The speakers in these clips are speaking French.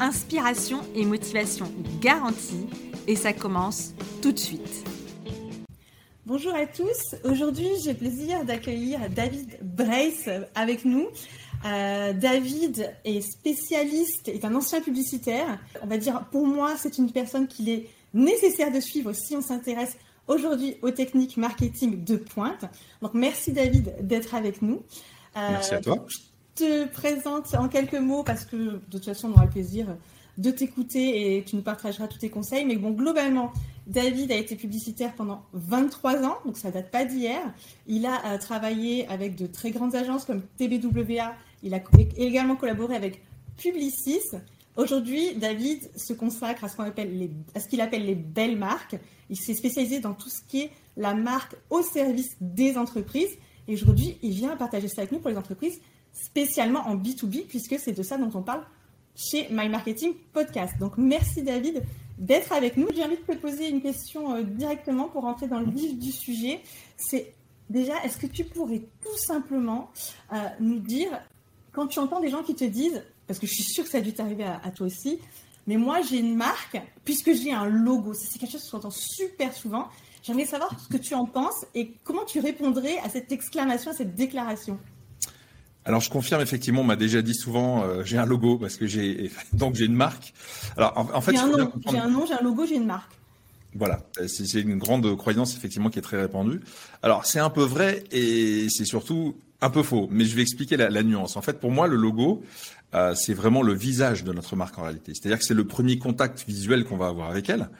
Inspiration et motivation garantie et ça commence tout de suite. Bonjour à tous. Aujourd'hui, j'ai le plaisir d'accueillir David Brace avec nous. Euh, David est spécialiste, est un ancien publicitaire. On va dire, pour moi, c'est une personne qu'il est nécessaire de suivre si on s'intéresse aujourd'hui aux techniques marketing de pointe. Donc, merci David d'être avec nous. Euh, merci à toi. Te présente en quelques mots parce que de toute façon, on aura le plaisir de t'écouter et tu nous partageras tous tes conseils. Mais bon, globalement, David a été publicitaire pendant 23 ans, donc ça date pas d'hier. Il a euh, travaillé avec de très grandes agences comme TBWA. Il a également collaboré avec Publicis. Aujourd'hui, David se consacre à ce qu'on appelle les, à ce qu'il appelle les belles marques. Il s'est spécialisé dans tout ce qui est la marque au service des entreprises. Et aujourd'hui, il vient partager ça avec nous pour les entreprises, spécialement en B2B, puisque c'est de ça dont on parle chez My Marketing Podcast. Donc merci David d'être avec nous. J'ai envie de te poser une question euh, directement pour rentrer dans le vif du sujet. C'est déjà, est-ce que tu pourrais tout simplement euh, nous dire, quand tu entends des gens qui te disent, parce que je suis sûre que ça a dû t'arriver à, toi aussi, mais moi j'ai une marque, puisque j'ai un logo, c'est quelque chose que j'entends super souvent. J'aimerais savoir ce que tu en penses et comment tu répondrais à cette exclamation, à cette déclaration. Alors je confirme effectivement, on m'a déjà dit souvent, euh, j'ai un logo parce que j'ai donc j'ai une marque. Alors en, fait, j'ai un, nom, j'ai un nom, j'ai un logo, j'ai une marque. Voilà, c'est une grande croyance effectivement qui est très répandue. Alors c'est un peu vrai et c'est surtout un peu faux, mais je vais expliquer la, la nuance. En fait, pour moi, le logo, euh, c'est vraiment le visage de notre marque en réalité. C'est-à-dire que c'est le premier contact visuel qu'on va avoir avec elle.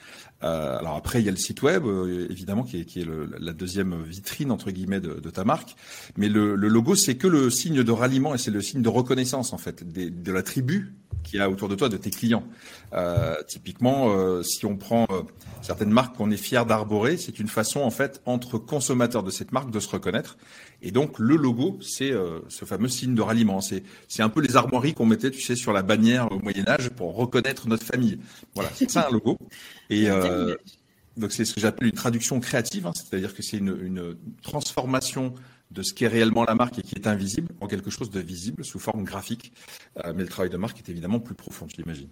Euh, alors après, il y a le site web, euh, évidemment, qui est, qui est le, la deuxième vitrine entre guillemets de, de ta marque. Mais le, le logo, c'est que le signe de ralliement et c'est le signe de reconnaissance en fait des, de la tribu qu'il y a autour de toi, de tes clients. Euh, typiquement, euh, si on prend euh, certaines marques qu'on est fier d'arborer, c'est une façon en fait entre consommateurs de cette marque de se reconnaître. Et donc le logo, c'est ce fameux signe de ralliement. C'est c'est un peu les armoiries qu'on mettait, tu sais, sur la bannière au Moyen Âge pour reconnaître notre famille. Voilà, c'est ça un logo. Et donc c'est ce que j'appelle une traduction créative, hein, c'est-à-dire que c'est une, une transformation de ce qui est réellement la marque et qui est invisible en quelque chose de visible sous forme graphique. Euh, mais le travail de marque est évidemment plus profond, je l'imagine.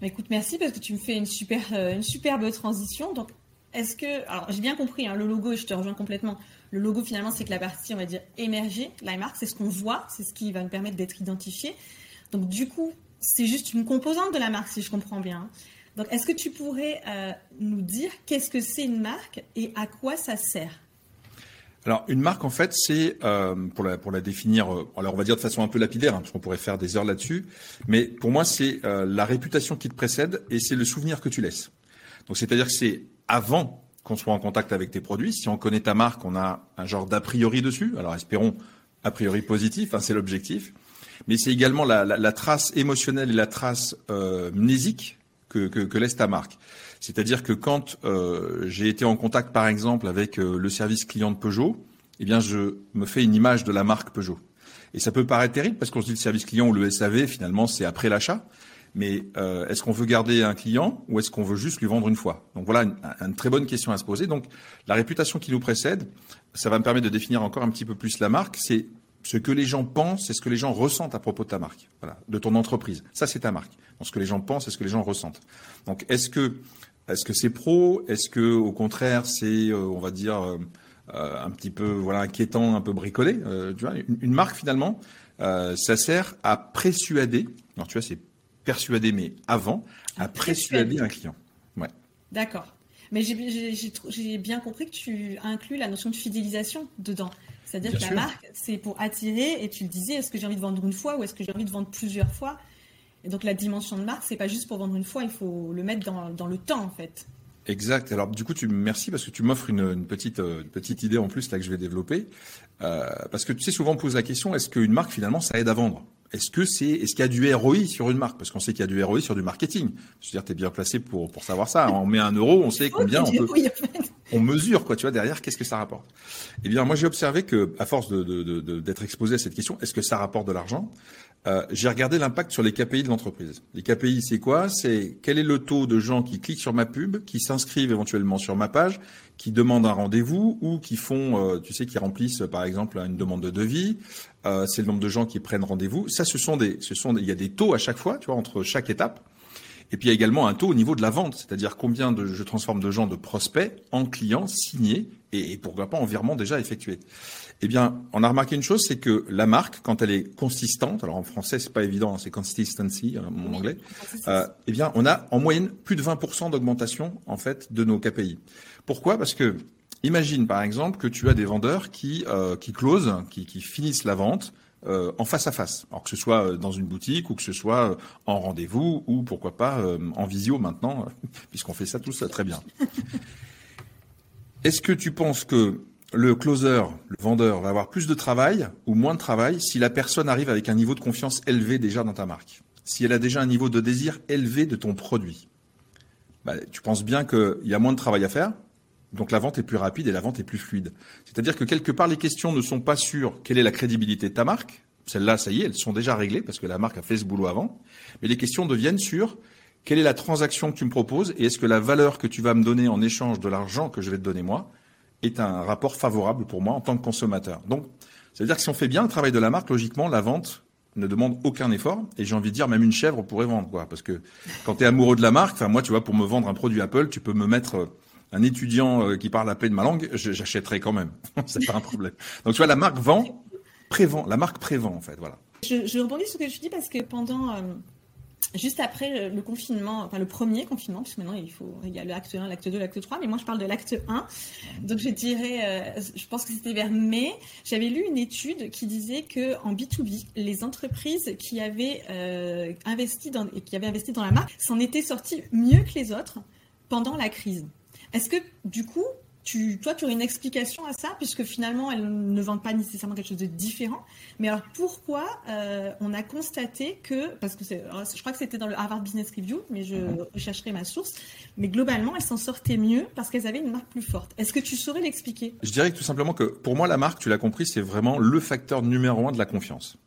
Bah, écoute, merci parce que tu me fais une, super, euh, une superbe transition. Donc, est-ce que. Alors, j'ai bien compris, hein, le logo, et je te rejoins complètement. Le logo, finalement, c'est que la partie, on va dire, émergée, la marque, c'est ce qu'on voit, c'est ce qui va nous permettre d'être identifié. Donc, du coup, c'est juste une composante de la marque, si je comprends bien. Donc, est-ce que tu pourrais euh, nous dire qu'est-ce que c'est une marque et à quoi ça sert? Alors une marque en fait c'est euh, pour la pour la définir euh, alors on va dire de façon un peu lapidaire hein, parce qu'on pourrait faire des heures là-dessus mais pour moi c'est la réputation qui te précède et c'est le souvenir que tu laisses. Donc c'est-à-dire que c'est avant qu'on soit en contact avec tes produits, si on connaît ta marque, on a un genre d'a priori dessus. Alors espérons a priori positif, hein, c'est l'objectif. Mais c'est également la, la, la, trace émotionnelle et la trace euh, mnésique que, que, que laisse ta marque. C'est-à-dire que quand euh, j'ai été en contact, par exemple, avec euh, le service client de Peugeot, eh bien, je me fais une image de la marque Peugeot. Et ça peut paraître terrible parce qu'on se dit le service client ou le SAV, finalement, c'est après l'achat. Mais euh, est-ce qu'on veut garder un client ou est-ce qu'on veut juste lui vendre une fois? Donc voilà une, une, très bonne question à se poser. Donc la réputation qui nous précède, ça va me permettre de définir encore un petit peu plus la marque. C'est ce que les gens pensent et ce que les gens ressentent à propos de ta marque, de ton entreprise. Ça, c'est ta marque. Donc, ce que les gens pensent et ce que les gens ressentent. Donc, est-ce que est-ce que c'est pro? Est-ce que au contraire c'est, euh, on va dire, euh, un petit peu voilà inquiétant, un peu bricolé? Tu vois, une, marque finalement, ça sert à persuader. Alors tu vois, c'est persuader, mais avant, à persuader un client. Ouais. D'accord. Mais j'ai bien compris que tu inclus la notion de fidélisation dedans. C'est-à-dire que la marque, c'est pour attirer, et tu le disais, est-ce que j'ai envie de vendre une fois ou est-ce que j'ai envie de vendre plusieurs fois? Et donc la dimension de marque, c'est pas juste pour vendre une fois, il faut le mettre dans, dans le temps en fait. Exact. Alors du coup, tu merci parce que tu m'offres une, une, petite euh, une petite idée en plus là que je vais développer. Euh, parce que tu sais souvent on pose la question est-ce qu'une marque finalement ça aide à vendre? Est-ce que c'est, est-ce qu'il y a du ROI sur une marque? Parce qu'on sait qu'il y a du ROI sur du marketing. Je veux dire, tu es bien placé pour, pour savoir ça. On met un euro, on sait combien on peut, on mesure, quoi, tu vois, derrière, qu'est-ce que ça rapporte? Eh bien, moi, j'ai observé que, à force de, de, de, d'être exposé à cette question, est-ce que ça rapporte de l'argent? Euh, j'ai regardé l'impact sur les KPI de l'entreprise. Les KPI, c'est quoi? C'est quel est le taux de gens qui cliquent sur ma pub, qui s'inscrivent éventuellement sur ma page, qui demandent un rendez-vous ou qui font, euh, tu sais, qui remplissent par exemple une demande de devis. Euh, c'est le nombre de gens qui prennent rendez-vous. Ça, ce sont des, ce sont, il y a des taux à chaque fois, tu vois, entre chaque étape. Et puis il y a également un taux au niveau de la vente, c'est-à-dire combien de, je transforme de gens de prospects en clients signés et, et pourquoi pas en virement déjà effectué. Eh bien, on a remarqué une chose, c'est que la marque, quand elle est consistante, alors en français c'est pas évident, hein, c'est consistency, hein, mon anglais, euh, eh bien, on a en moyenne plus de 20% d'augmentation en fait de nos KPI. Pourquoi? Parce que imagine par exemple que tu as des vendeurs qui euh, qui closent, qui, qui finissent la vente euh, en face à face, alors que ce soit euh, dans une boutique ou que ce soit euh, en rendez-vous ou pourquoi pas en visio maintenant, puisqu'on fait ça tous très bien. Est-ce que tu penses que le closer, le vendeur, va avoir plus de travail ou moins de travail si la personne arrive avec un niveau de confiance élevé déjà dans ta marque? Si elle a déjà un niveau de désir élevé de ton produit? Bah, Tu penses bien qu'il y a moins de travail à faire, donc la vente est plus rapide et la vente est plus fluide. C'est-à-dire que quelque part, les questions ne sont pas sur quelle est la crédibilité de ta marque. Celles-là, ça y est, elles sont déjà réglées parce que la marque a fait ce boulot avant. Mais les questions deviennent sur quelle est la transaction que tu me proposes et est-ce que la valeur que tu vas me donner en échange de l'argent que je vais te donner moi est un rapport favorable pour moi en tant que consommateur. Donc, ça veut dire que si on fait bien le travail de la marque, logiquement, la vente ne demande aucun effort. Et j'ai envie de dire, même une chèvre pourrait vendre, quoi. Parce que quand tu es amoureux de la marque, enfin, moi, tu vois, pour me vendre un produit Apple, tu peux me mettre euh, un étudiant euh, qui parle à peine ma langue, j'achèterai quand même. c'est pas un problème. Donc, tu vois, la marque vend, prévend. La marque prévend, en fait. Voilà. Je, rebondis sur ce que je dis parce que pendant, euh, juste après le confinement, enfin le premier confinement, puisque maintenant il faut, il y a l'acte 1, l'acte 2, l'acte 3, mais moi je parle de l'acte 1. Donc je dirais, euh, je pense que c'était vers mai, j'avais lu une étude qui disait que en B2B, les entreprises qui avaient investi dans, qui avaient investi dans la marque s'en étaient sorties mieux que les autres pendant la crise. Est-ce que du coup, tu, toi, tu aurais une explication à ça, puisque finalement, elles ne vendent pas nécessairement quelque chose de différent. Mais alors, pourquoi euh, on a constaté que, parce que je crois que c'était dans le Harvard Business Review, mais je rechercherai ma source, mais globalement, elles s'en sortaient mieux parce qu'elles avaient une marque plus forte. Est-ce que tu saurais l'expliquer? Je dirais que tout simplement que, pour moi, la marque, tu l'as compris, c'est vraiment le facteur numéro un de la confiance.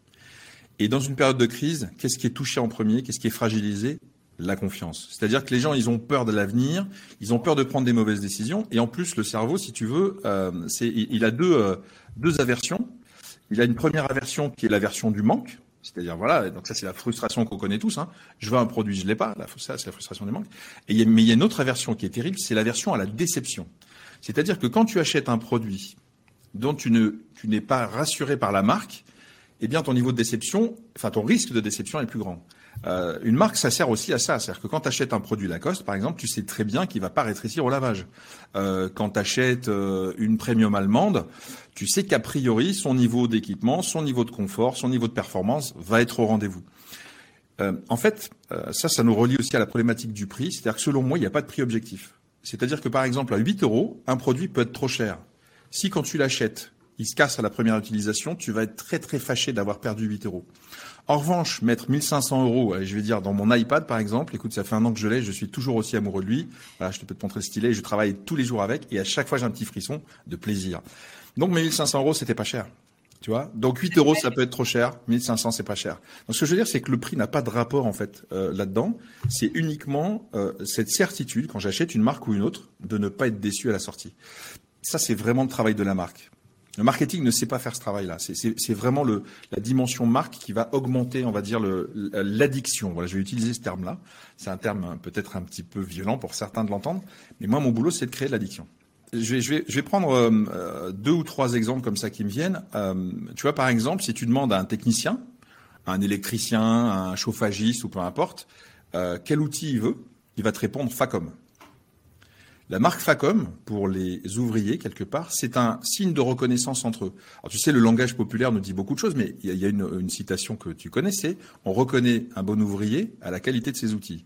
Et dans une période de crise, qu'est-ce qui est touché en premier? Qu'est-ce qui est fragilisé? La confiance. C'est-à-dire que les gens, ils ont peur de l'avenir, ils ont peur de prendre des mauvaises décisions, et en plus, le cerveau, si tu veux, euh, c'est, il a deux, euh, deux aversions. Il a une première aversion qui est l'aversion du manque, c'est-à-dire voilà, donc ça c'est la frustration qu'on connaît tous. Hein. Je veux un produit, je l'ai pas. ça c'est la frustration du manque. Mais il y a une autre aversion qui est terrible, c'est l'aversion à la déception. C'est-à-dire que quand tu achètes un produit dont tu ne, tu n'es pas rassuré par la marque, eh bien ton niveau de déception, enfin ton risque de déception est plus grand. Euh, une marque, ça sert aussi à ça. C'est-à-dire que quand tu achètes un produit Lacoste, par exemple, tu sais très bien qu'il va pas rétrécir au lavage. Euh, quand tu achètes euh, une premium allemande, tu sais qu'a priori, son niveau d'équipement, son niveau de confort, son niveau de performance va être au rendez-vous. Euh, en fait, euh, ça, ça nous relie aussi à la problématique du prix. C'est-à-dire que selon moi, il n'y a pas de prix objectif. C'est-à-dire que par exemple, à 8 euros, un produit peut être trop cher. Si quand tu l'achètes, il se casse à la première utilisation, tu vas être très très fâché d'avoir perdu 8 euros. En revanche, mettre 1500 euros, je vais dire dans mon iPad par exemple, écoute, ça fait un an que je l'ai, je suis toujours aussi amoureux de lui. Voilà, je te peux te montrer stylé, je travaille tous les jours avec et à chaque fois j'ai un petit frisson de plaisir. Donc mes 1500 euros, c'était pas cher. Tu vois Donc 8 euros, ça peut être trop cher. 1500, c'est pas cher. Donc ce que je veux dire, c'est que le prix n'a pas de rapport en fait euh, là-dedans. C'est uniquement euh, cette certitude, quand j'achète une marque ou une autre, de ne pas être déçu à la sortie. Ça, c'est vraiment le travail de la marque. Le marketing ne sait pas faire ce travail-là. C'est vraiment la dimension marque qui va augmenter, on va dire, l'addiction. Voilà, je vais utiliser ce terme-là. C'est un terme peut-être un petit peu violent pour certains de l'entendre, mais moi, mon boulot, c'est de créer de l'addiction. Je vais, prendre euh, deux ou trois exemples comme ça qui me viennent. Euh, tu vois, par exemple, si tu demandes à un technicien, un électricien, un chauffagiste ou peu importe, euh, quel outil il veut, il va te répondre FACOM. La marque FACOM, pour les ouvriers, quelque part, c'est un signe de reconnaissance entre eux. Alors tu sais, le langage populaire nous dit beaucoup de choses, mais il y a, une, citation que tu connais, c'est « on reconnaît un bon ouvrier à la qualité de ses outils ».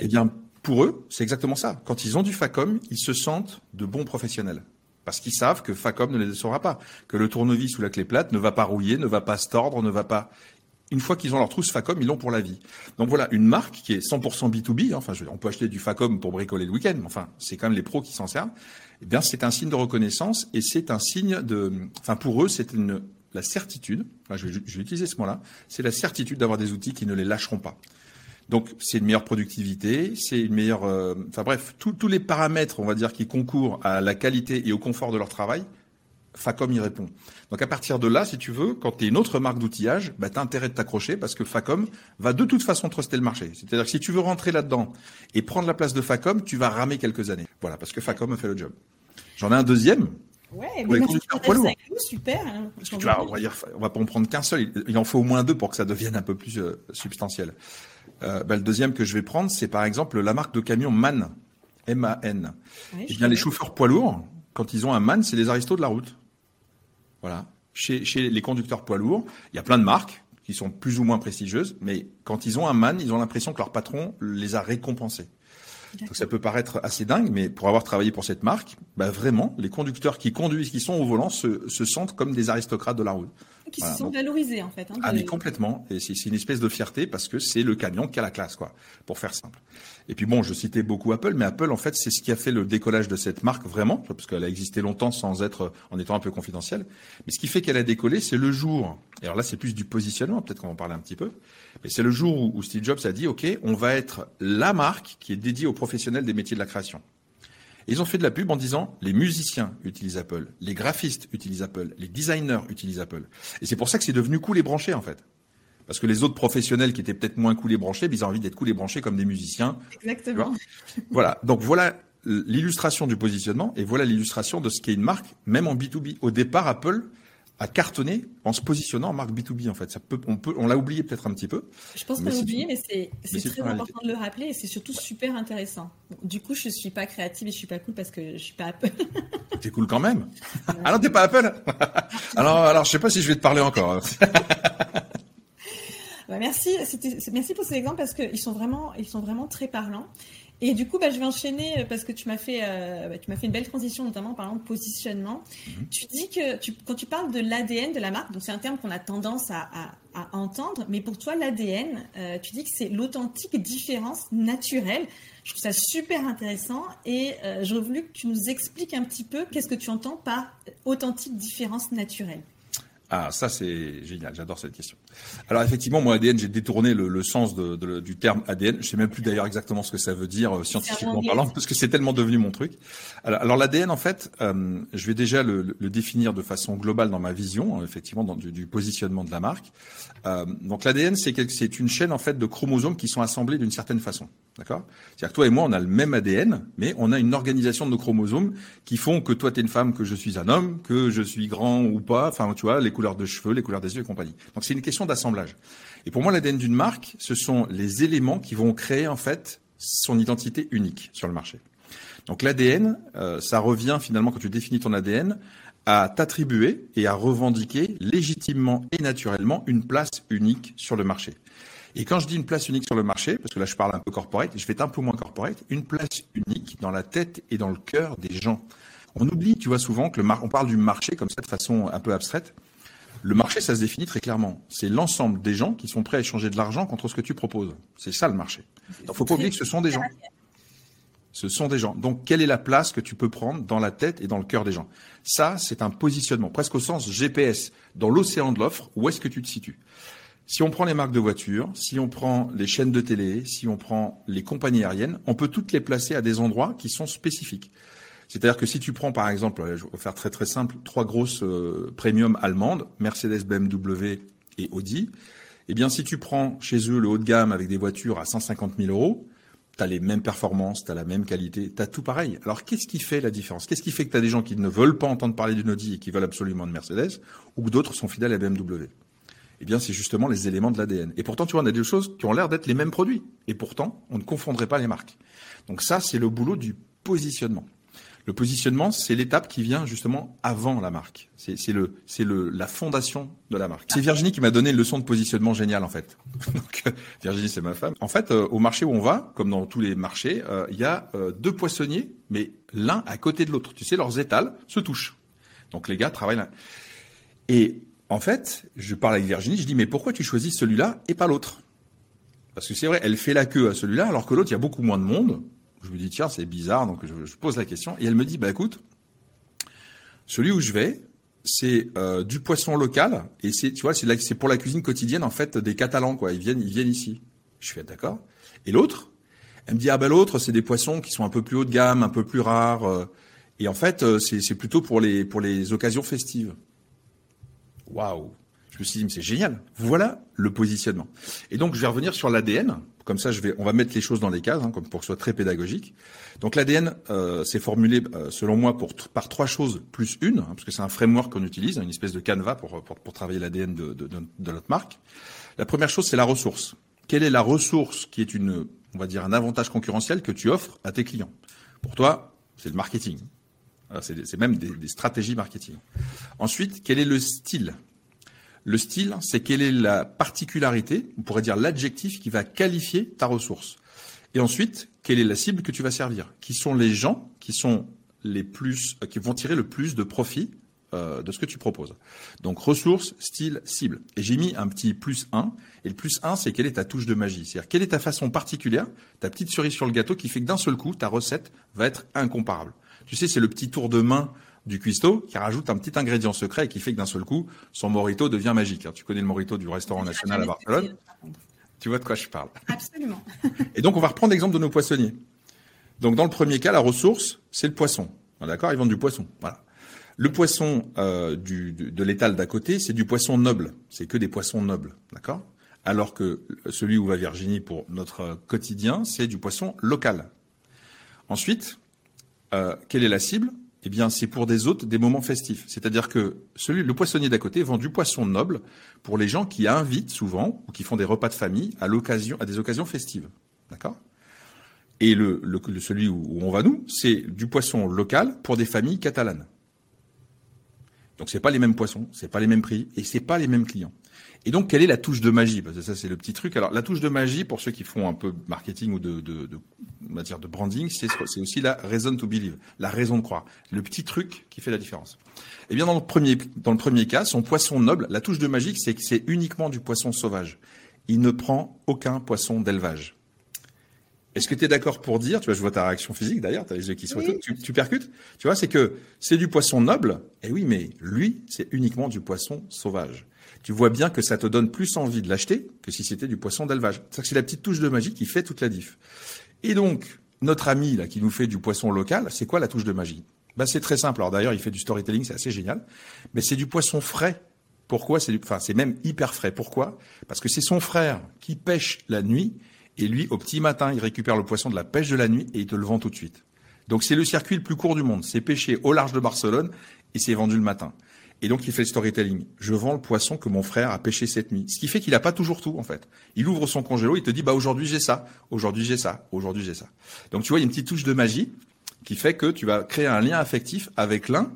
Eh bien, pour eux, c'est exactement ça. Quand ils ont du FACOM, ils se sentent de bons professionnels. Parce qu'ils savent que FACOM ne les saura pas, que le tournevis ou la clé plate ne va pas rouiller, ne va pas se tordre, ne va pas... une fois qu'ils ont leur trousse Facom, ils l'ont pour la vie. Donc voilà, une marque qui est 100% B2B, hein, enfin on peut acheter du Facom pour bricoler le week-end, mais enfin c'est quand même les pros qui s'en servent, eh bien c'est un signe de reconnaissance et c'est un signe de... Enfin pour eux, c'est une la certitude, je, vais, je vais utiliser ce mot-là, c'est la certitude d'avoir des outils qui ne les lâcheront pas. Donc c'est une meilleure productivité, c'est une meilleure, euh, enfin bref, tous les paramètres, on va dire, qui concourent à la qualité et au confort de leur travail, Facom y répond. Donc à partir de là, si tu veux, quand tu es une autre marque d'outillage, bah, tu as intérêt de t'accrocher parce que Facom va de toute façon truster le marché. C'est-à-dire que si tu veux rentrer là-dedans et prendre la place de Facom, tu vas ramer quelques années. Voilà, parce que Facom a fait le job. J'en ai un deuxième. Ouais, mais les conducteurs poids lourds. Super. Hein, tu vois, on va dire, on va pas en prendre qu'un seul. Il en faut au moins deux pour que ça devienne un peu plus euh, substantiel. Euh, bah, le deuxième que je vais prendre, c'est par exemple la marque de camion MAN. M-A-N. eh bien, les chauffeurs poids lourds, quand ils ont un MAN, c'est les aristos de la route. Voilà. Chez, chez les conducteurs poids lourds, il y a plein de marques qui sont plus ou moins prestigieuses, mais quand ils ont un MAN, ils ont l'impression que leur patron les a récompensés. Donc ça peut paraître assez dingue, mais pour avoir travaillé pour cette marque, bah vraiment, les conducteurs qui conduisent, qui sont au volant, se, se sentent comme des aristocrates de la route qui se sont valorisés en fait. Hein, ah mais complètement. Et c'est une espèce de fierté parce que c'est le camion qui a la classe, quoi, pour faire simple. Et puis bon, je citais beaucoup Apple, mais Apple en fait c'est ce qui a fait le décollage de cette marque vraiment, parce qu'elle a existé longtemps sans être, en étant un peu confidentielle. Mais ce qui fait qu'elle a décollé, c'est le jour. Et alors là, c'est plus du positionnement, peut-être qu'on va en parler un petit peu. Mais c'est le jour où Steve Jobs a dit, ok, on va être la marque qui est dédiée aux professionnels des métiers de la création ils ont fait de la pub en disant les musiciens utilisent Apple, les graphistes utilisent Apple, les designers utilisent Apple. Et c'est pour ça que c'est devenu cool et branché en fait. Parce que les autres professionnels qui étaient peut-être moins cool et branchés, ils ont envie d'être cool et branchés comme des musiciens. Exactement. Voilà. Donc voilà l'illustration du positionnement et voilà l'illustration de ce qu'est une marque, même en B2B. Au départ, Apple, à cartonner en se positionnant en marque B2B en fait. Ça peut, on peut, on l'a oublié peut-être un petit peu. Je pense qu'on l'a oublié, mais c'est très important de le rappeler et c'est surtout super intéressant. du coup, je suis pas créative et je suis pas cool parce que je suis pas Apple. T'es cool quand même. alors t'es pas Apple. alors, alors je sais pas si je vais te parler encore. bah, merci, merci pour ces exemples parce qu'ils sont vraiment, ils sont vraiment très parlants. Et du coup, bah, je vais enchaîner euh, parce que tu m'as fait, euh, bah, tu m'as fait une belle transition, notamment en parlant de positionnement. Mhm. Tu dis que tu, quand tu parles de l'ADN de la marque, donc c'est un terme qu'on a tendance à, à, à, entendre, mais pour toi, l'ADN, euh, tu dis que c'est l'authentique différence naturelle. Je trouve ça super intéressant et euh, j'aurais voulu que tu nous expliques un petit peu qu'est-ce que tu entends par authentique différence naturelle. Ah, ça c'est génial, j'adore cette question. Alors effectivement, moi ADN, j'ai détourné le, le sens de, de, du terme ADN. Je sais même plus d'ailleurs exactement ce que ça veut dire euh, scientifiquement parlant, parce que c'est tellement devenu mon truc. Alors, alors l'ADN, en fait, euh, je vais déjà le, le, définir de façon globale dans ma vision, euh, effectivement, dans du, du, positionnement de la marque. Euh, donc l'ADN, c'est c'est une chaîne en fait de chromosomes qui sont assemblés d'une certaine façon. D'accord? C'est-à-dire que toi et moi, on a le même ADN, mais on a une organisation de nos chromosomes qui font que toi, tu es une femme, que je suis un homme, que je suis grand ou pas, enfin, tu vois, les couleurs de cheveux, les couleurs des yeux et compagnie. Donc, c'est une question d'assemblage. Et pour moi, l'ADN d'une marque, ce sont les éléments qui vont créer, en fait, son identité unique sur le marché. Donc, l'ADN, euh, ça revient finalement, quand tu définis ton ADN, à t'attribuer et à revendiquer légitimement et naturellement une place unique sur le marché. Et quand je dis une place unique sur le marché, parce que là je parle un peu corporate, je vais être un peu moins corporate, une place unique dans la tête et dans le cœur des gens. On oublie, tu vois, souvent que le on parle du marché comme ça de façon un peu abstraite. Le marché, ça se définit très clairement. C'est l'ensemble des gens qui sont prêts à échanger de l'argent contre ce que tu proposes. C'est ça le marché. Donc, faut pas oublier que ce sont des gens. Ce sont des gens. Donc, quelle est la place que tu peux prendre dans la tête et dans le cœur des gens? Ça, c'est un positionnement, presque au sens GPS. Dans l'océan de l'offre, où est-ce que tu te situes? Si on prend les marques de voitures, si on prend les chaînes de télé, si on prend les compagnies aériennes, on peut toutes les placer à des endroits qui sont spécifiques. C'est-à-dire que si tu prends par exemple, je vais faire très très simple, trois grosses euh, premium allemandes, Mercedes, BMW et Audi, eh bien si tu prends chez eux le haut de gamme avec des voitures à 150 000 euros, tu as les mêmes performances, tu as la même qualité, tu as tout pareil. Alors qu'est-ce qui fait la différence? Qu'est-ce qui fait que tu as des gens qui ne veulent pas entendre parler d'une Audi et qui veulent absolument de Mercedes, ou que d'autres sont fidèles à BMW? Eh bien, c'est justement les éléments de l'ADN. Et pourtant, tu vois, on a des choses qui ont l'air d'être les mêmes produits. Et pourtant, on ne confondrait pas les marques. Donc ça, c'est le boulot du positionnement. Le positionnement, c'est l'étape qui vient justement avant la marque. C'est la fondation de la marque. C'est Virginie qui m'a donné une leçon de positionnement géniale en fait. Donc Virginie, c'est ma femme. En fait, euh, au marché où on va, comme dans tous les marchés, euh, il y a euh, deux poissonniers, mais l'un à côté de l'autre. Tu sais, leurs étals se touchent. Donc les gars travaillent là. Et en fait, je parle avec Virginie, je dis mais pourquoi tu choisis celui-là et pas l'autre? Parce que c'est vrai, elle fait la queue à celui-là, alors que l'autre, il y a beaucoup moins de monde. Je me dis tiens, c'est bizarre, donc je, pose la question et elle me dit bah écoute, celui où je vais, c'est euh, du poisson local et c'est tu vois c'est pour la cuisine quotidienne en fait des Catalans quoi. Ils viennent ils viennent ici. Je fais d'accord. Et l'autre, elle me dit ah ben l'autre c'est des poissons qui sont un peu plus haut de gamme, un peu plus rares. Euh, et en fait euh, c'est plutôt pour les pour les occasions festives. Waouh Je c'est génial. Voilà le positionnement. Et donc, je vais revenir sur l'ADN. Comme ça, on va mettre les choses dans les cases, hein, comme pour que ce soit très pédagogique. Donc, l'ADN, euh, c'est formulé, euh, selon moi, par trois choses plus une, hein, parce que c'est un framework qu'on utilise, une espèce de canevas pour, travailler l'ADN de notre marque. La première chose, c'est la ressource. Quelle est la ressource qui est une, on va dire, un avantage concurrentiel que tu offres à tes clients? Pour toi, c'est le marketing. C'est même des, stratégies marketing. Ensuite, quel est le style? Le style, c'est quelle est la particularité, on pourrait dire l'adjectif qui va qualifier ta ressource. Et ensuite, quelle est la cible que tu vas servir Qui sont les gens qui sont les plus, qui vont tirer le plus de profit euh, de ce que tu proposes. Donc ressources, style, cible. Et j'ai mis un petit plus 1. Et le plus 1, c'est quelle est ta touche de magie. C'est-à-dire quelle est ta façon particulière, ta petite cerise sur le gâteau qui fait que d'un seul coup, ta recette va être incomparable. Tu sais, c'est le petit tour de main du cuistot qui rajoute un petit ingrédient secret et qui fait que d'un seul coup, son morito devient magique. Tu connais le morito du restaurant national à Barcelone Tu vois de quoi je parle Absolument. et donc, on va reprendre l'exemple de nos poissonniers. Donc, dans le premier cas, la ressource, c'est le poisson. D'accord? Ils vendent du poisson. Voilà. Le poisson euh, du, de l'étal d'à côté, c'est du poisson noble. C'est que des poissons nobles. D'accord? Alors que celui où va Virginie pour notre quotidien, c'est du poisson local. Ensuite, euh, quelle est la cible? Eh bien, c'est pour des hôtes des moments festifs. C'est-à-dire que celui, le poissonnier d'à côté vend du poisson noble pour les gens qui invitent souvent ou qui font des repas de famille à l'occasion, à des occasions festives. D'accord? Et le, le, celui où on va nous, c'est du poisson local pour des familles catalanes. Donc c'est pas les mêmes poissons, c'est pas les mêmes prix et c'est pas les mêmes clients. Et donc, quelle est la touche de magie? Parce que ça, c'est le petit truc. Alors, la touche de magie, pour ceux qui font un peu marketing ou de, de, de matière de branding, c'est aussi la raison to believe, la raison de croire, le petit truc qui fait la différence. Eh bien, dans le premier, dans le premier cas, son poisson noble, la touche de magie, c'est que c'est uniquement du poisson sauvage. Il ne prend aucun poisson d'élevage. Est-ce que tu es d'accord pour dire, tu vois, je vois ta réaction physique d'ailleurs, tu as les yeux qui sont tu, tu, percutes, tu vois, c'est que c'est du poisson noble, et oui, mais lui, c'est uniquement du poisson sauvage tu vois bien que ça te donne plus envie de l'acheter que si c'était du poisson d'élevage. C'est la petite touche de magie qui fait toute la diff. Et donc, notre ami là qui nous fait du poisson local, c'est quoi la touche de magie? Bah, c'est très simple. Alors d'ailleurs, il fait du storytelling, c'est assez génial. Mais c'est du poisson frais. Pourquoi C'est enfin, c'est même hyper frais. Pourquoi? Parce que c'est son frère qui pêche la nuit et lui, au petit matin, il récupère le poisson de la pêche de la nuit et il te le vend tout de suite. Donc c'est le circuit le plus court du monde. C'est pêché au large de Barcelone et c'est vendu le matin. Et donc, il fait le storytelling. Je vends le poisson que mon frère a pêché cette nuit. Ce qui fait qu'il n'a pas toujours tout, en fait. Il ouvre son congélo, il te dit, bah, aujourd'hui, j'ai ça. Aujourd'hui, j'ai ça. Aujourd'hui, j'ai ça. Donc, tu vois, il y a une petite touche de magie qui fait que tu vas créer un lien affectif avec l'un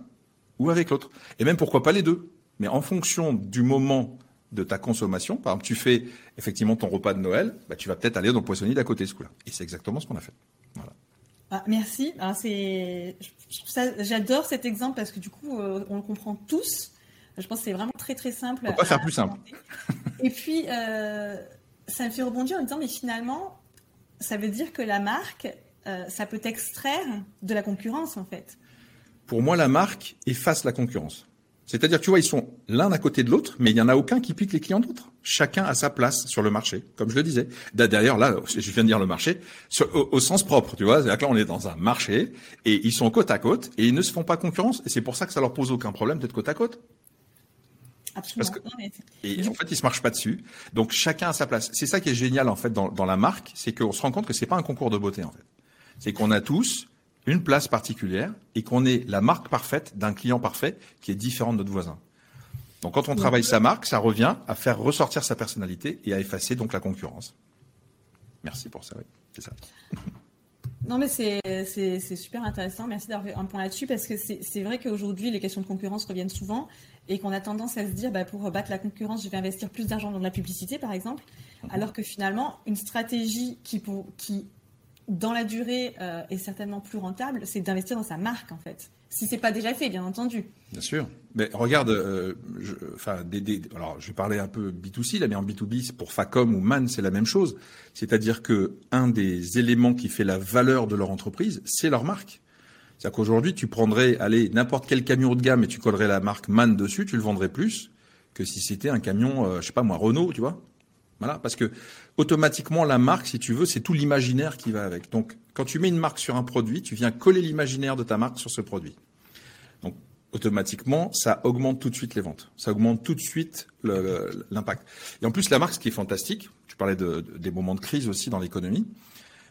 ou avec l'autre. Et même, pourquoi pas les deux. Mais en fonction du moment de ta consommation, par exemple, tu fais effectivement ton repas de Noël, bah, tu vas peut-être aller dans le poissonnier d'à côté ce coup-là. Et c'est exactement ce qu'on a fait. Voilà. Ah, merci. Ah, c'est, j'adore cet exemple parce que du coup, euh, on le comprend tous. Je pense que c'est vraiment très très simple. On peut pas faire plus simple. Et puis, euh, ça me fait rebondir en disant, mais finalement, ça veut dire que la marque, euh, ça peut extraire de la concurrence en fait. Pour moi, la marque efface la concurrence. C'est-à-dire, tu vois, ils sont l'un à côté de l'autre, mais il n'y en a aucun qui pique les clients d'autres. Chacun a sa place sur le marché, comme je le disais. D'ailleurs, là, je viens de dire le marché, au, sens propre, tu vois. C'est-à-dire que là, on est dans un marché, et ils sont côte à côte, et ils ne se font pas concurrence. Et c'est pour ça que ça leur pose aucun problème d'être côte à côte. Absolument. Et en fait, ils se marchent pas dessus. Donc, chacun a sa place. C'est ça qui est génial, en fait, dans, dans la marque, c'est qu'on se rend compte que c'est pas un concours de beauté, en fait. C'est qu'on a tous une place particulière et qu'on est la marque parfaite d'un client parfait qui est différent de notre voisin. Donc quand on travaille sa marque, ça revient à faire ressortir sa personnalité et à effacer donc la concurrence. Merci pour ça, oui, c'est ça. Non, mais c'est super intéressant. Merci d'avoir un point là-dessus parce que c'est vrai qu'aujourd'hui, les questions de concurrence reviennent souvent et qu'on a tendance à se dire, bah, pour battre la concurrence, je vais investir plus d'argent dans la publicité, par exemple, mhm. alors que finalement, une stratégie qui, pour, qui dans la durée euh, est certainement plus rentable, c'est d'investir dans sa marque en fait. Si c'est pas déjà fait, bien entendu. Bien sûr. Mais regarde, euh, je, enfin, des, alors je vais parler un peu B2C là, mais en B2B pour Facom ou Man, c'est la même chose. C'est-à-dire que un des éléments qui fait la valeur de leur entreprise, c'est leur marque. C'est-à-dire qu'aujourd'hui, tu prendrais, allez, n'importe quel camion haut de gamme et tu collerais la marque Man dessus, tu le vendrais plus que si c'était un camion, euh, je sais pas moi, Renault, tu vois. Parce que automatiquement la marque, si tu veux, c'est tout l'imaginaire qui va avec. Donc, quand tu mets une marque sur un produit, tu viens coller l'imaginaire de ta marque sur ce produit. Donc, automatiquement, ça augmente tout de suite les ventes. Ça augmente tout de suite l'impact. Et en plus, la marque, ce qui est fantastique, tu parlais de, des moments de crise aussi dans l'économie.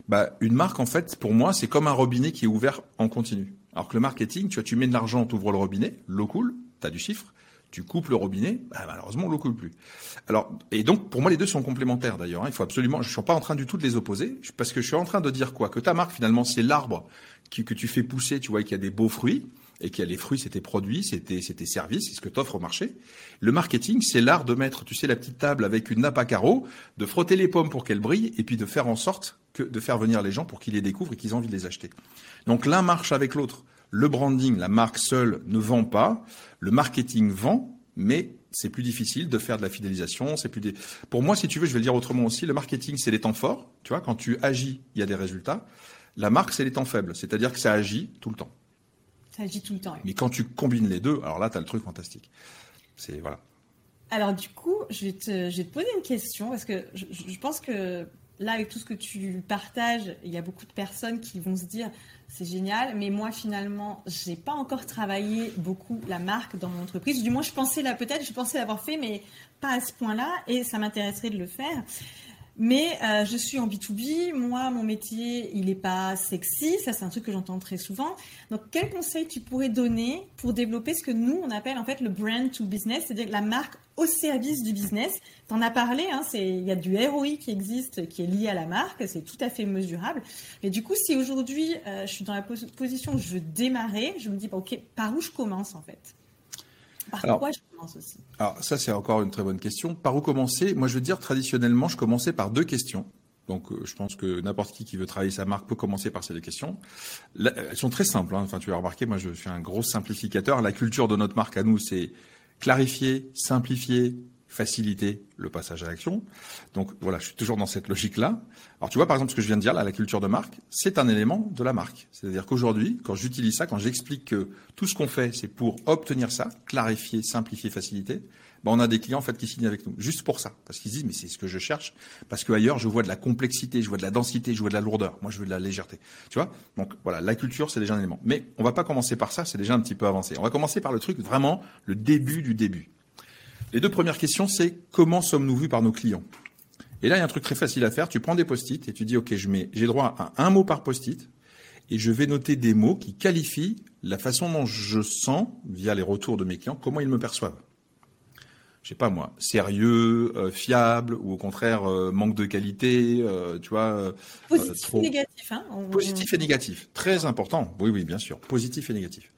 Bah, une marque, en fait, pour moi, c'est comme un robinet qui est ouvert en continu. Alors que le marketing, tu vois, tu mets de l'argent, tu ouvres le robinet, l'eau coule, tu as du chiffre tu coupes le robinet, bah, malheureusement, l'eau coule plus. Alors, et donc, pour moi, les deux sont complémentaires d'ailleurs. Hein. Il faut absolument, je suis pas en train du tout de les opposer, parce que je suis en train de dire quoi? Que ta marque, finalement, c'est l'arbre que tu fais pousser, tu vois, qu'il y a des beaux fruits, et qu'il y a les fruits, c'était produits, c'était c'était services, c'est ce que tu offres au marché. Le marketing, c'est l'art de mettre, tu sais, la petite table avec une nappe à carreaux, de frotter les pommes pour qu'elles brillent, et puis de faire en sorte que de faire venir les gens pour qu'ils les découvrent et qu'ils aient envie de les acheter. Donc l'un marche avec l'autre. Le branding, la marque seule ne vend pas. Le marketing vend, mais c'est plus difficile de faire de la fidélisation. C'est plus des... Pour moi, si tu veux, je vais le dire autrement aussi. Le marketing, c'est les temps forts. Tu vois, quand tu agis, il y a des résultats. La marque, c'est les temps faibles. C'est-à-dire que ça agit tout le temps. Ça agit tout le temps. Mais quand tu combines les deux, alors là, tu as le truc fantastique. C'est voilà. Alors du coup, je vais, te, je vais te poser une question parce que je, je pense que là, avec tout ce que tu partages, il y a beaucoup de personnes qui vont se dire c'est génial, mais moi finalement, j'ai pas encore travaillé beaucoup la marque dans mon entreprise. Du moins, je pensais là peut-être, je pensais l'avoir fait, mais pas à ce point-là, et ça m'intéresserait de le faire. Mais euh, je suis en B2B, moi mon métier il n'est pas sexy, ça c'est un truc que j'entends très souvent. Donc quel conseil tu pourrais donner pour développer ce que nous on appelle en fait le brand to business, c'est-à-dire la marque au service du business Tu en as parlé, hein, il y a du ROI qui existe qui est lié à la marque, c'est tout à fait mesurable. Mais du coup si aujourd'hui euh, je suis dans la position où je veux démarrer, je me dis bah, ok par où je commence en fait? Par quoi je commence aussi? Alors ça c'est encore une très bonne question. Par où commencer? Moi je veux dire traditionnellement je commençais par deux questions. Donc euh, je pense que n'importe qui qui veut travailler sa marque peut commencer par ces deux questions. elles sont très simples. Hein. Enfin tu as remarqué, moi je suis un gros simplificateur. La culture de notre marque à nous c'est clarifier, simplifier, faciliter le passage à l'action. Donc voilà, je suis toujours dans cette logique-là. Alors tu vois par exemple ce que je viens de dire là, la culture de marque, c'est un élément de la marque. C'est-à-dire qu'aujourd'hui, quand j'utilise ça, quand j'explique que tout ce qu'on fait, c'est pour obtenir ça, clarifier, simplifier, faciliter, ben on a des clients en fait qui signent avec nous juste pour ça, parce qu'ils disent mais c'est ce que je cherche, parce que ailleurs je vois de la complexité, je vois de la densité, je vois de la lourdeur. Moi je veux de la légèreté. Tu vois? Donc voilà, la culture c'est déjà un élément. Mais on va pas commencer par ça, c'est déjà un petit peu avancé. On va commencer par le truc vraiment le début du début. Les deux premières questions, c'est comment sommes-nous vus par nos clients? Et là, il y a un truc très facile à faire. Tu prends des post-it et tu dis, OK, je mets, j'ai droit à un mot par post-it et je vais noter des mots qui qualifient la façon dont je sens, via les retours de mes clients, comment ils me perçoivent. Je sais pas moi, sérieux, euh, fiable, ou au contraire euh, manque de qualité, euh, tu vois. Positif et négatif, hein Positif et négatif, très important. Oui, oui, bien sûr, positif et négatif.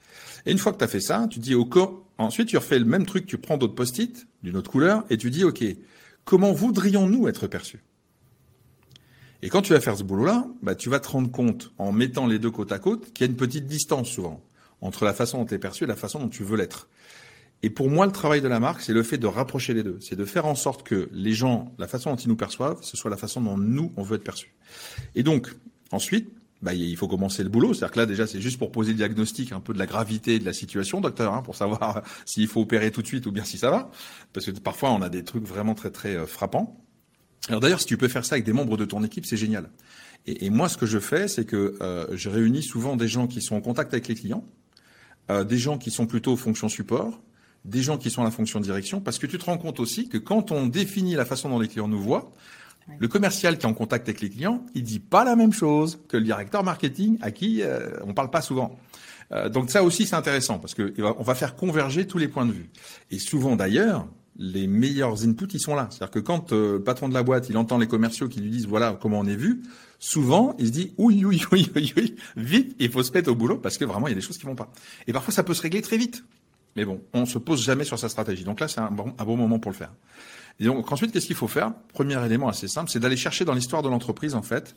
Et une fois que tu as fait ça, tu dis au corps, ensuite tu refais le même truc, tu prends d'autres post-it d'une autre couleur et tu dis OK, comment voudrions-nous être perçus? Et quand tu vas faire ce boulot-là, bah, tu vas te rendre compte en mettant les deux côte à côte qu'il y a une petite distance souvent entre la façon dont tu es perçu et la façon dont tu veux l'être. Et pour moi, le travail de la marque, c'est le fait de rapprocher les deux. C'est de faire en sorte que les gens, la façon dont ils nous perçoivent, ce soit la façon dont nous, on veut être perçus. Et donc, ensuite, bah, il faut commencer le boulot. C'est-à-dire que là, déjà, c'est juste pour poser le diagnostic un peu de la gravité de la situation, docteur, hein, pour savoir s'il faut opérer tout de suite ou bien si ça va. Parce que parfois, on a des trucs vraiment très, très euh, frappants. Alors d'ailleurs, si tu peux faire ça avec des membres de ton équipe, c'est génial. Et, moi, ce que je fais, c'est que euh, je réunis souvent des gens qui sont en contact avec les clients, euh, des gens qui sont plutôt fonction support, des gens qui sont à la fonction direction, parce que tu te rends compte aussi que quand on définit la façon dont les clients nous voient, le commercial qui est en contact avec les clients, il dit pas la même chose que le directeur marketing à qui euh, on parle pas souvent. Euh, donc ça aussi c'est intéressant parce que on va faire converger tous les points de vue. Et souvent d'ailleurs, les meilleurs inputs ils sont là. C'est-à-dire que quand euh, le patron de la boîte il entend les commerciaux qui lui disent voilà comment on est vu, souvent il se dit oui oui oui oui oui vite il faut se mettre au boulot parce que vraiment il y a des choses qui vont pas. Et parfois ça peut se régler très vite. Mais bon, on se pose jamais sur sa stratégie. Donc là c'est un bon, moment pour le faire. Et donc ensuite, qu'est-ce qu'il faut faire? Premier élément assez simple, c'est d'aller chercher dans l'histoire de l'entreprise, en fait,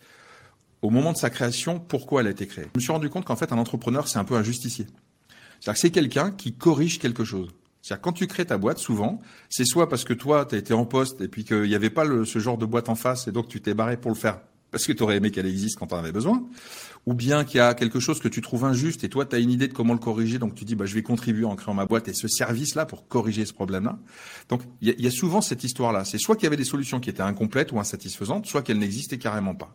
au moment de sa création, pourquoi elle a été créée. Je me suis rendu compte qu'en fait, un entrepreneur, c'est un peu un justicier. C'est-à-dire que c'est quelqu'un qui corrige quelque chose. C'est-à-dire quand tu crées ta boîte, souvent, c'est soit parce que toi, tu as été en poste et puis qu'il n'y avait pas ce genre de boîte en face et donc tu t'es barré pour le faire parce que tu aurais aimé qu'elle existe quand tu en avais besoin, ou bien qu'il y a quelque chose que tu trouves injuste et toi, tu as une idée de comment le corriger, donc tu dis, bah, je vais contribuer en créant ma boîte et ce service-là pour corriger ce problème-là. Donc, il y, y, a souvent cette histoire-là. C'est soit qu'il y avait des solutions qui étaient incomplètes ou insatisfaisantes, soit qu'elles n'existaient carrément pas.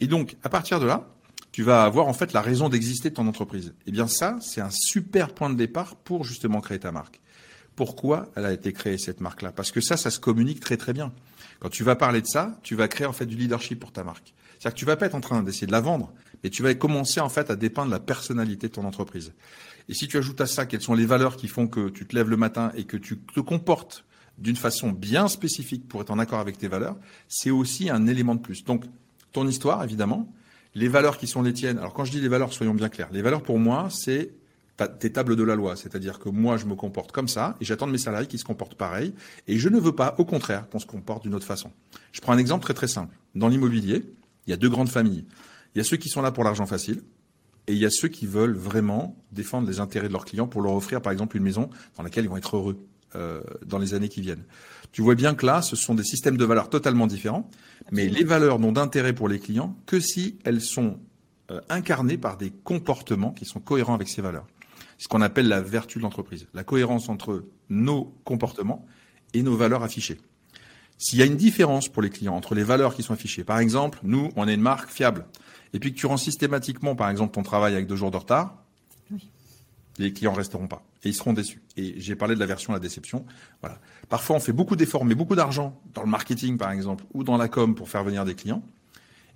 Et donc, à partir de là, tu vas avoir en fait la raison d'exister de ton entreprise. Eh bien ça, c'est un super point de départ pour justement créer ta marque. Pourquoi elle a été créée cette marque-là? Parce que ça, ça se communique très très bien. Quand tu vas parler de ça, tu vas créer en fait du leadership pour ta marque. C'est-à-dire que tu vas pas être en train d'essayer de la vendre, mais tu vas commencer en fait à dépeindre la personnalité de ton entreprise. Et si tu ajoutes à ça quelles sont les valeurs qui font que tu te lèves le matin et que tu te comportes d'une façon bien spécifique pour être en accord avec tes valeurs, c'est aussi un élément de plus. Donc ton histoire, évidemment, les valeurs qui sont les tiennes. Alors quand je dis les valeurs, soyons bien clairs. Les valeurs pour moi, c'est tes tables de la loi. C'est-à-dire que moi, je me comporte comme ça et j'attends de mes salariés qu'ils se comportent pareil. Et je ne veux pas, au contraire, qu'on se comporte d'une autre façon. Je prends un exemple très très simple. Dans l'immobilier, il y a deux grandes familles. Il y a ceux qui sont là pour l'argent facile et il y a ceux qui veulent vraiment défendre les intérêts de leurs clients pour leur offrir, par exemple, une maison dans laquelle ils vont être heureux euh, dans les années qui viennent. Tu vois bien que là, ce sont des systèmes de valeurs totalement différents, mais les valeurs n'ont d'intérêt pour les clients que si elles sont euh, incarnées par des comportements qui sont cohérents avec ces valeurs. C'est ce qu'on appelle la vertu de l'entreprise, la cohérence entre nos comportements et nos valeurs affichées. S'il y a une différence pour les clients entre les valeurs qui sont affichées, par exemple, nous, on est une marque fiable, et puis que tu rends systématiquement, par exemple, ton travail avec deux jours de retard, les clients resteront pas et ils seront déçus. Et j'ai parlé de la version la déception. Voilà. Parfois, on fait beaucoup d'efforts, mais beaucoup d'argent dans le marketing, par exemple, ou dans la com pour faire venir des clients.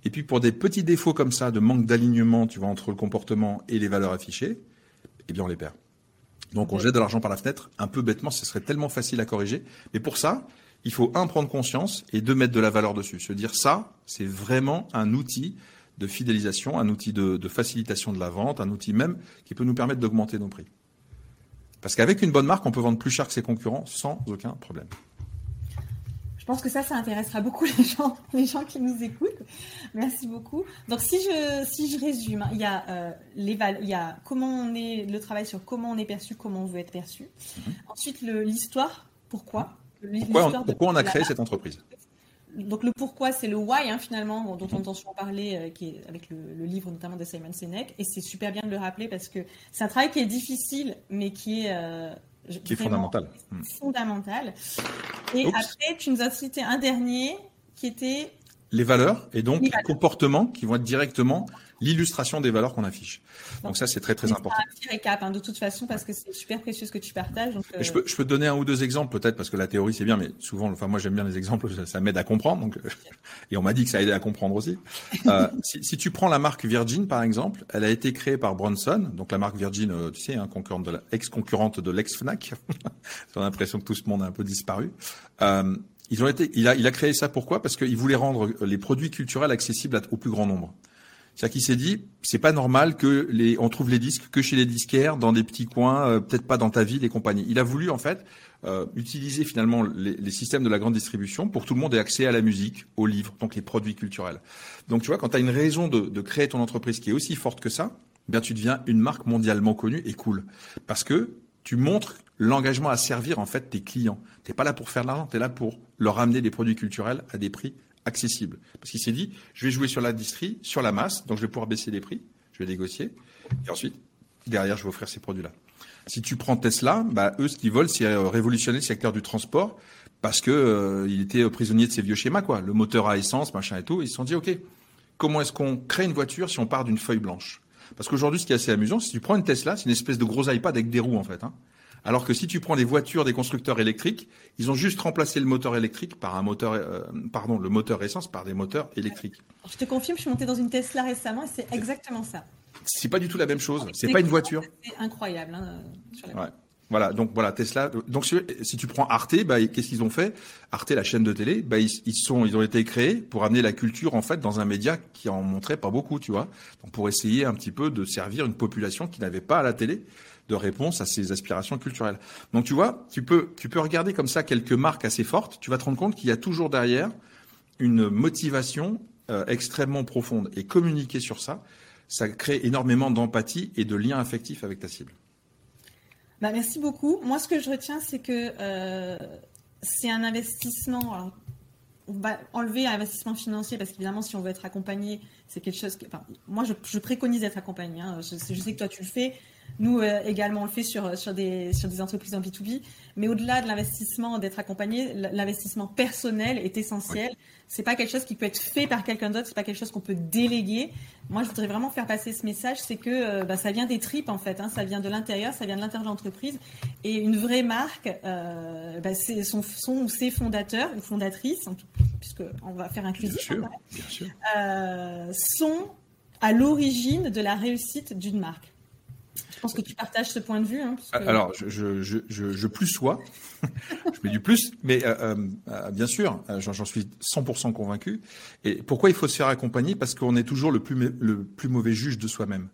Et puis, pour des petits défauts comme ça, de manque d'alignement, tu vois, entre le comportement et les valeurs affichées, eh bien, on les perd. Donc, on jette de l'argent par la fenêtre. Un peu bêtement, ce serait tellement facile à corriger. Mais pour ça, il faut, un, prendre conscience et deux, mettre de la valeur dessus. Se dire, ça, c'est vraiment un outil de fidélisation, un outil de, de facilitation de la vente, un outil même qui peut nous permettre d'augmenter nos prix. Parce qu'avec une bonne marque, on peut vendre plus cher que ses concurrents sans aucun problème. Je pense que ça, ça intéressera beaucoup les gens, les gens qui nous écoutent. Merci beaucoup. Donc, si je, si je résume, il y a, euh, les il y a comment on est, le travail sur comment on est perçu, comment on veut être perçu. Mhm. Ensuite, l'histoire, pourquoi. Pourquoi on, pourquoi on a créé cette entreprise donc le pourquoi, c'est le why hein, finalement, dont on entend souvent parler, euh, qui est avec le, livre notamment de Simon Sinek, et c'est super bien de le rappeler parce que c'est un travail qui est difficile, mais qui est euh, qui est fondamental. Hmm. Fondamental. Et après, tu nous as cité un dernier qui était les valeurs et donc les, comportements qui vont être directement l'illustration des valeurs qu'on affiche. Donc, ça, c'est très très important. Un petit récap hein, de toute façon parce que c'est super précieux ce que tu partages. je, peux, je peux te donner un ou deux exemples peut-être parce que la théorie c'est bien, mais souvent, enfin moi j'aime bien les exemples, ça, m'aide à comprendre. Donc, et on m'a dit que ça aidait à comprendre aussi. Euh, si, si, tu prends la marque Virgin par exemple, elle a été créée par Bronson, donc la marque Virgin, euh, tu sais, hein, concurrente de la, ex-concurrente de l'ex Fnac. J'ai l'impression que tout ce monde a un peu disparu. Euh, ils ont été, il a, il a créé ça pourquoi? Parce qu'il voulait rendre les produits culturels accessibles au plus grand nombre. C'est-à-dire qu'il s'est dit, c'est pas normal que les, on trouve les disques que chez les disquaires, dans des petits coins, euh, peut-être pas dans ta ville et compagnie. Il a voulu en fait euh, utiliser finalement les, systèmes de la grande distribution pour que tout le monde ait accès à la musique, aux livres, donc les produits culturels. Donc tu vois, quand tu as une raison de, de, créer ton entreprise qui est aussi forte que ça, eh bien tu deviens une marque mondialement connue et cool, parce que tu montres l'engagement à servir en fait tes clients. T'es pas là pour faire de l'argent, tu es là pour leur amener des produits culturels à des prix accessibles. Parce qu'il s'est dit, je vais jouer sur la distrie, sur la masse, donc je vais pouvoir baisser les prix, je vais négocier, et ensuite, derrière, je vais offrir ces produits-là. Si tu prends Tesla, bah, eux, ce qu'ils veulent, c'est euh, révolutionner le secteur du transport, parce que euh, était prisonnier de ces vieux schémas, quoi. Le moteur à essence, machin et tout. Ils se sont dit, OK, comment est-ce qu'on crée une voiture si on part d'une feuille blanche? Parce qu'aujourd'hui, ce qui est assez amusant, si tu prends une Tesla, c'est une espèce de gros iPad avec des roues, en fait. Hein. Alors que si tu prends les voitures des constructeurs électriques, ils ont juste remplacé le moteur électrique par un moteur, euh, pardon, le moteur essence par des moteurs électriques. Je te confirme, je suis monté dans une Tesla récemment et c'est exactement ça. C'est pas du tout la même chose. C'est pas une voiture. C'est incroyable. Hein, ouais. Voilà, donc voilà Tesla. Donc si tu prends Arte, bah, qu'est-ce qu'ils ont fait? Arte, la chaîne de télé, bah, ils, ils, sont, ils ont été créés pour amener la culture en fait dans un média qui en montrait pas beaucoup, tu vois. Donc pour essayer un petit peu de servir une population qui n'avait pas à la télé de réponse à ses aspirations culturelles. Donc tu vois, tu peux, tu peux regarder comme ça quelques marques assez fortes, tu vas te rendre compte qu'il y a toujours derrière une motivation euh, extrêmement profonde et communiquer sur ça, ça crée énormément d'empathie et de lien affectif avec ta cible. Bah, merci beaucoup. Moi, ce que je retiens, c'est que euh, c'est un investissement. enlever un investissement financier parce qu'évidemment, si on veut être accompagné, c'est quelque chose. moi, je, préconise d'être accompagné. Hein. Je, je, sais que toi, tu le fais. Nous euh, également, on le fait sur, sur, des, sur des entreprises en B2B. Mais au-delà de l'investissement, d'être accompagné, l'investissement personnel est essentiel. C'est pas quelque chose qui peut être fait par quelqu'un d'autre, c'est pas quelque chose qu'on peut déléguer. Moi, je voudrais vraiment faire passer ce message, c'est que euh, bah, ça vient des tripes en fait, hein. ça vient de l'intérieur, ça vient de l'intérieur de l'entreprise. Et une vraie marque, euh, bah, c'est son, son, ses fondateurs ou fondatrices, puisqu'on va faire inclusif, bien bien sûr. Euh, sont à l'origine de la réussite d'une marque. Je pense que tu partages ce point de vue. Hein, Alors, je, je, je, je plus sois, je mets du plus, mais euh, euh, euh bien sûr, euh, j'en suis 100% convaincu. Et pourquoi il faut se faire accompagner? Parce qu'on est toujours le plus, le plus mauvais juge de soi-même.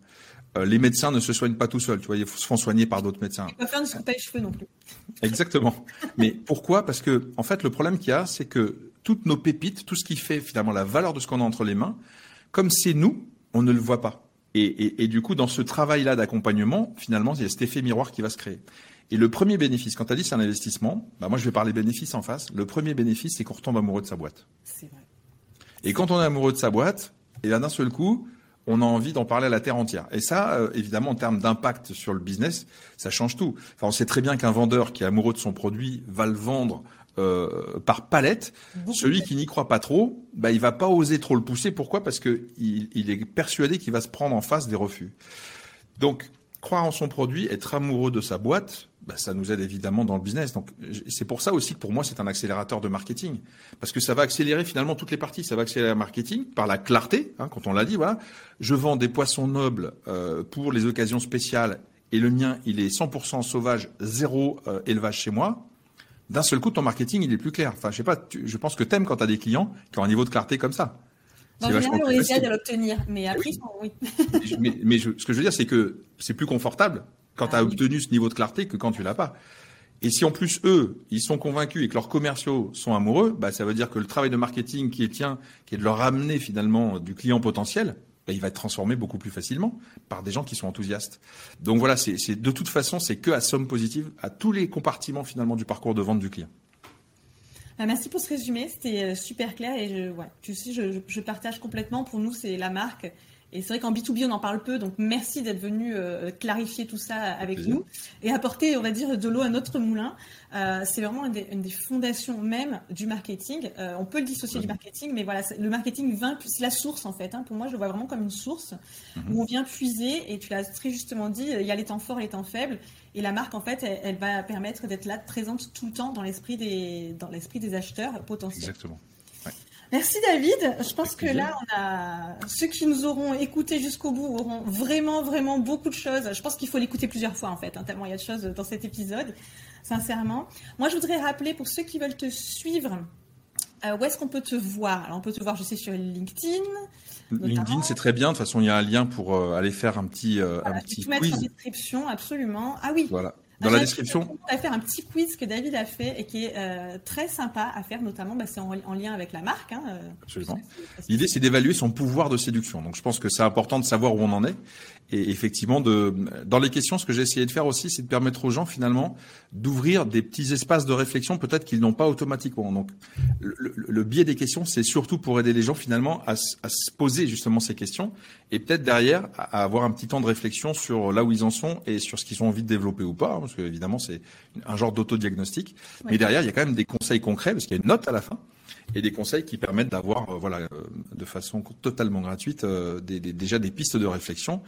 les médecins ne se soignent pas tout seuls, tu vois, ils se font soigner par d'autres médecins. Pas faire ne se pas les cheveux non plus. Exactement. mais pourquoi? Parce que, en fait, le problème qu'il y a, c'est que toutes nos pépites, tout ce qui fait finalement la valeur de ce qu'on a entre les mains, comme c'est nous, on ne le voit pas. Et, du coup, dans ce travail-là d'accompagnement, finalement, il y a cet effet miroir qui va se créer. Et le premier bénéfice, quand tu as dit c'est un investissement, bah moi je vais parler bénéfice en face. Le premier bénéfice, c'est qu'on retombe amoureux de sa boîte. C'est vrai. Et quand on est amoureux de sa boîte, et là d'un seul coup, on a envie d'en parler à la terre entière. Et ça, euh, évidemment, en termes d'impact sur le business, ça change tout. Enfin, on sait très bien qu'un vendeur qui est amoureux de son produit va le vendre euh, par palette. Celui qui n'y croit pas trop, bah, il va pas oser trop le pousser. Pourquoi? Parce que il, est persuadé qu'il va se prendre en face des refus. Donc, croire en son produit, être amoureux de sa boîte, bah, ça nous aide évidemment dans le business. Donc, c'est pour ça aussi que pour moi, c'est un accélérateur de marketing. Parce que ça va accélérer finalement toutes les parties. Ça va accélérer le marketing par la clarté, hein, quand on l'a dit, voilà. Je vends des poissons nobles euh, pour les occasions spéciales et le mien, il est 100% sauvage, zéro euh, élevage chez moi d'un seul coup, ton marketing, il est plus clair. Enfin, je sais pas, je pense que t'aimes quand tu as des clients qui ont un niveau de clarté comme ça. Dans général, on essaie de l'obtenir, mais après, oui. mais, mais ce que je veux dire, c'est que c'est plus confortable quand tu as ah obtenu ce niveau de clarté que quand tu l'as pas. Et si en plus eux, ils sont convaincus et que leurs commerciaux sont amoureux, bah ça veut dire que le travail de marketing qui est tien, qui est de leur ramener finalement du client potentiel, bah, il va être transformé beaucoup plus facilement par des gens qui sont enthousiastes. Donc voilà, c'est de toute façon, c'est que à somme positive à tous les compartiments finalement du parcours de vente du client. Bah, merci pour ce résumé, c'était euh, super clair et tu sais, je partage complètement. Pour nous, c'est la marque et c'est vrai qu'en B2B, on en parle peu, donc merci d'être venu euh, clarifier tout ça avec nous et apporter, on va dire, de l'eau à notre moulin. Euh, c'est vraiment une des, fondations même du marketing. Euh, on peut le dissocier du marketing, mais voilà, le marketing vient, c'est la source en fait. Hein. Pour moi, je le vois vraiment comme une source mhm. où on vient puiser, et tu l'as très justement dit, il y a les temps forts et les temps faibles. Et la marque, en fait, elle, va permettre d'être là, présente tout le temps dans l'esprit des, dans l'esprit des acheteurs potentiels. Exactement. Merci David. Je pense que là, on a ceux qui nous auront écoutés jusqu'au bout auront vraiment, vraiment beaucoup de choses. Je pense qu'il faut l'écouter plusieurs fois en fait, hein, tellement il y a de choses dans cet épisode, sincèrement. Moi, je voudrais rappeler pour ceux qui veulent te suivre, euh, où est-ce qu'on peut te voir? Alors, on peut te voir, je sais, sur LinkedIn. LinkedIn, c'est très bien. De toute façon, il y a un lien pour euh, aller faire un petit, euh, un petit quiz. mettre en description, absolument. Ah oui. Voilà. Dans la description. On va faire un petit quiz que David a fait et qui est euh, très sympa à faire, notamment, bah, c'est en, lien avec la marque. Hein, euh, Absolument. L'idée, c'est d'évaluer son pouvoir de séduction. Donc, je pense que c'est important de savoir où on en est. Et effectivement, de, dans les questions, ce que j'ai essayé de faire aussi, c'est de permettre aux gens, finalement, d'ouvrir des petits espaces de réflexion, peut-être qu'ils n'ont pas automatiquement. Donc, le, le, biais des questions, c'est surtout pour aider les gens, finalement, à, à se poser justement ces questions et peut-être derrière, à, avoir un petit temps de réflexion sur là où ils en sont et sur ce qu'ils ont envie de développer ou pas, hein, parce que évidemment, c'est un genre d'autodiagnostic. Mais derrière, il y a quand même des conseils concrets, parce qu'il y a une note à la fin et des conseils qui permettent d'avoir, euh, voilà, euh, de façon totalement gratuite, euh, des, déjà des pistes de réflexion.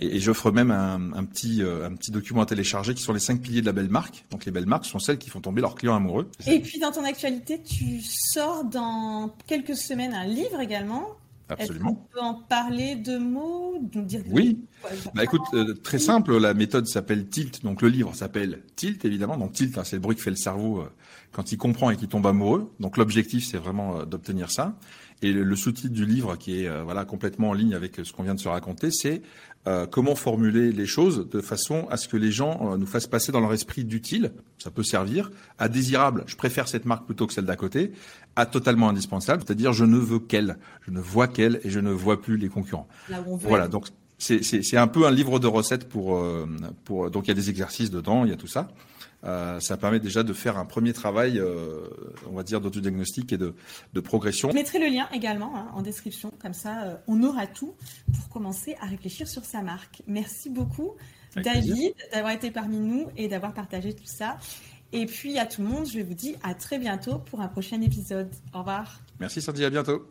Et, et j'offre même un, un, petit, un petit document à télécharger qui sont les cinq piliers de la belle marque. Donc les belles marques sont celles qui font tomber leurs clients amoureux. Et puis dans ton actualité, tu sors dans quelques semaines un livre également. Absolument. On peut en parler de mots, dire Oui. Bah, écoute, très simple, la méthode s'appelle Tilt, donc le livre s'appelle Tilt évidemment. Donc Tilt, hein, c'est le bruit que fait le cerveau quand il comprend et qu'il tombe amoureux. Donc l'objectif, c'est vraiment euh, d'obtenir ça. Et le, sous-titre du livre, qui est euh, voilà complètement en ligne avec ce qu'on vient de se raconter, c'est euh, comment formuler les choses de façon à ce que les gens euh, nous fassent passer dans leur esprit d'utile, ça peut servir, à désirable, je préfère cette marque plutôt que celle d'à côté, à totalement indispensable, c'est-à-dire je ne veux qu'elle, je ne vois qu'elle et je ne vois plus les concurrents. Voilà, donc c'est un peu un livre de recettes pour, euh, pour donc il y a des exercices dedans, il y a tout ça. Euh, ça permet déjà de faire un premier travail, euh, on va dire, d'autodiagnostic et de, de, progression. Je mettrai le lien également hein, en description, comme ça euh, on aura tout pour commencer à réfléchir sur sa marque. Merci beaucoup David d'avoir été parmi nous et d'avoir partagé tout ça. Et puis à tout le monde, je vous dis à très bientôt pour un prochain épisode. Au revoir. Merci Sandy, à bientôt.